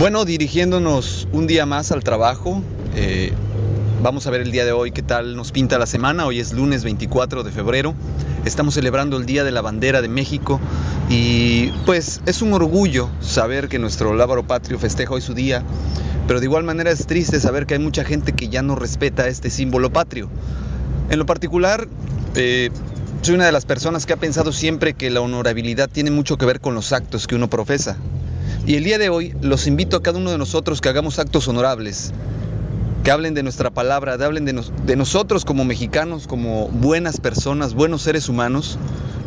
Bueno, dirigiéndonos un día más al trabajo, eh, vamos a ver el día de hoy qué tal nos pinta la semana. Hoy es lunes 24 de febrero, estamos celebrando el Día de la Bandera de México y pues es un orgullo saber que nuestro lábaro patrio festeja hoy su día, pero de igual manera es triste saber que hay mucha gente que ya no respeta este símbolo patrio. En lo particular, eh, soy una de las personas que ha pensado siempre que la honorabilidad tiene mucho que ver con los actos que uno profesa. Y el día de hoy los invito a cada uno de nosotros que hagamos actos honorables, que hablen de nuestra palabra, de hablen de nosotros como mexicanos, como buenas personas, buenos seres humanos,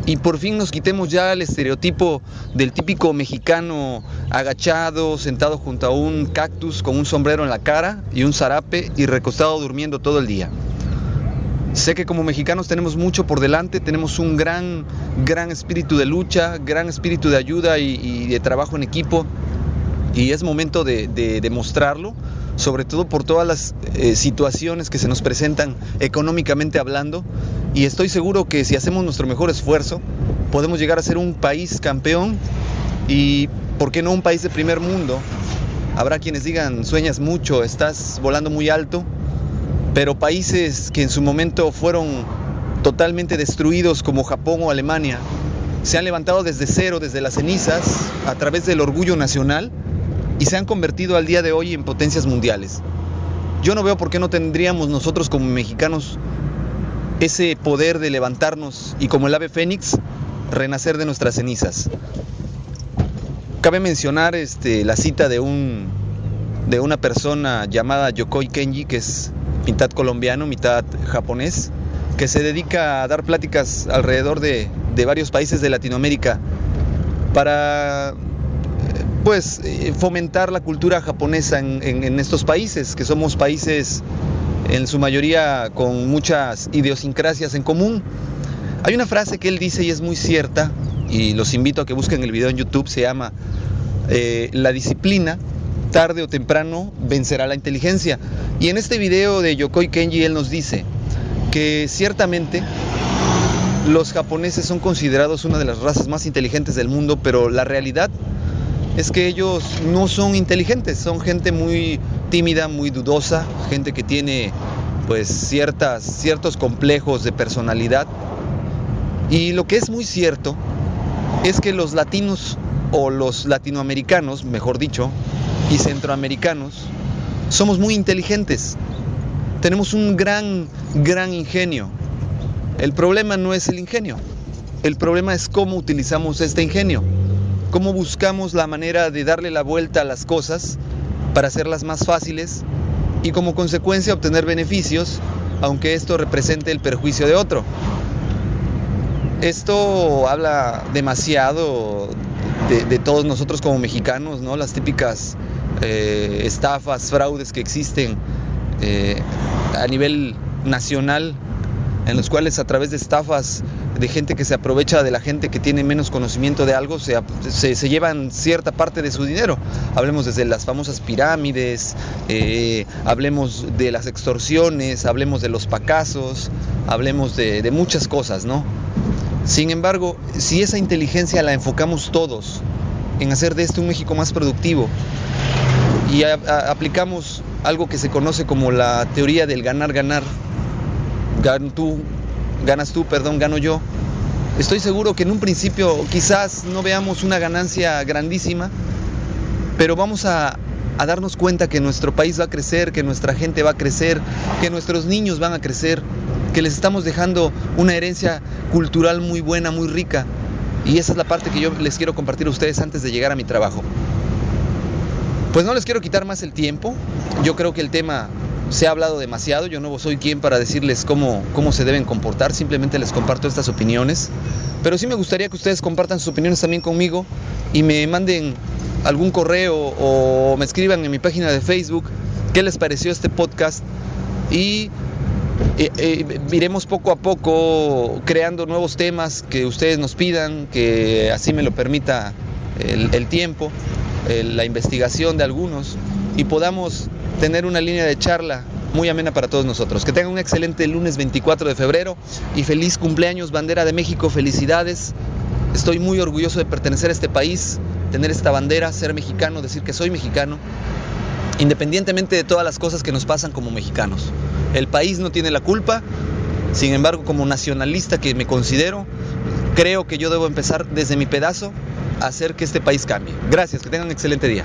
y por fin nos quitemos ya el estereotipo del típico mexicano agachado, sentado junto a un cactus con un sombrero en la cara y un zarape y recostado durmiendo todo el día. Sé que como mexicanos tenemos mucho por delante, tenemos un gran, gran espíritu de lucha, gran espíritu de ayuda y, y de trabajo en equipo y es momento de, de demostrarlo, sobre todo por todas las eh, situaciones que se nos presentan económicamente hablando y estoy seguro que si hacemos nuestro mejor esfuerzo podemos llegar a ser un país campeón y, ¿por qué no un país de primer mundo? Habrá quienes digan, sueñas mucho, estás volando muy alto, pero países que en su momento fueron totalmente destruidos como Japón o Alemania, se han levantado desde cero, desde las cenizas, a través del orgullo nacional y se han convertido al día de hoy en potencias mundiales. Yo no veo por qué no tendríamos nosotros como mexicanos ese poder de levantarnos y como el ave fénix, renacer de nuestras cenizas. Cabe mencionar este, la cita de, un, de una persona llamada Yokoi Kenji, que es mitad colombiano, mitad japonés, que se dedica a dar pláticas alrededor de, de varios países de Latinoamérica para pues eh, fomentar la cultura japonesa en, en- en estos países, que somos países en su mayoría con muchas idiosincrasias en común. Hay una frase que él dice y es muy cierta, y los invito a que busquen el video en YouTube, se llama eh, La disciplina, tarde o temprano, vencerá la inteligencia. Y en este video de Yokoi Kenji él nos dice que ciertamente los japoneses son considerados una de las razas más inteligentes del mundo, pero la realidad es que ellos no son inteligentes, son gente muy tímida, muy dudosa, gente que tiene pues ciertas, ciertos complejos de personalidad. Y lo que es muy cierto es que los latinos o los latinoamericanos, mejor dicho, y centroamericanos, somos muy inteligentes. Tenemos un gran, gran ingenio. El problema no es el ingenio, el problema es cómo utilizamos este ingenio, cómo buscamos la manera de darle la vuelta a las cosas para hacerlas más fáciles y como consecuencia obtener beneficios, aunque esto represente el perjuicio de otro. Esto habla demasiado de, de todos nosotros como mexicanos, ¿no? Las típicas eh, estafas, fraudes que existen eh, a nivel nacional, en los cuales a través de estafas de gente que se aprovecha de la gente que tiene menos conocimiento de algo, se, se, llevan cierta parte de su dinero. Hablemos desde las famosas pirámides, eh, hablemos de las extorsiones, hablemos de los pacazos, hablemos de, de muchas cosas, ¿no? Sin embargo, si esa inteligencia la enfocamos todos en hacer de este un México más productivo y aplicamos algo que se conoce como la teoría del ganar-ganar, gan tú, ganas tú, perdón, gano yo, estoy seguro que en un principio quizás no veamos una ganancia grandísima, pero vamos a darnos cuenta que nuestro país va a crecer, que nuestra gente va a crecer, que nuestros niños van a crecer, que les estamos dejando una herencia cultural muy buena, muy rica. Y esa es la parte que yo les quiero compartir a ustedes antes de llegar a mi trabajo. Pues no les quiero quitar más el tiempo. Yo creo que el tema se ha hablado demasiado. Yo no soy quien para decirles cómo, cómo se deben comportar. Simplemente les comparto estas opiniones. Pero sí me gustaría que ustedes compartan sus opiniones también conmigo y me manden algún correo o me escriban en mi página de Facebook qué les pareció este podcast y eh, eh, iremos poco a poco creando nuevos temas que ustedes nos pidan, que así me lo permita el, el tiempo, el, la investigación de algunos y podamos tener una línea de charla muy amena para todos nosotros. Que tengan un excelente lunes 24 de febrero y feliz cumpleaños bandera de México, felicidades. Estoy muy orgulloso de pertenecer a este país, tener esta bandera, ser mexicano, decir que soy mexicano, independientemente de todas las cosas que nos pasan como mexicanos. El país no tiene la culpa, sin embargo, como nacionalista que me considero, creo que yo debo empezar desde mi pedazo hacer que este país cambie. Gracias, que tengan un excelente día.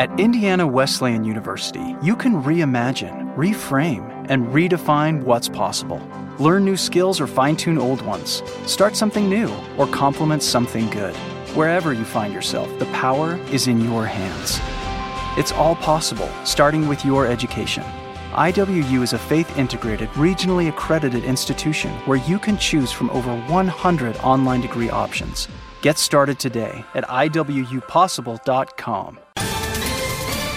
At Indiana Wesleyan University, you can reimagine, reframe, and redefine what's possible. Learn new skills or fine tune old ones. Start something new or complement something good. Wherever you find yourself, the power is in your hands. It's all possible, starting with your education. IWU is a faith integrated, regionally accredited institution where you can choose from over 100 online degree options. Get started today at IWUpossible.com.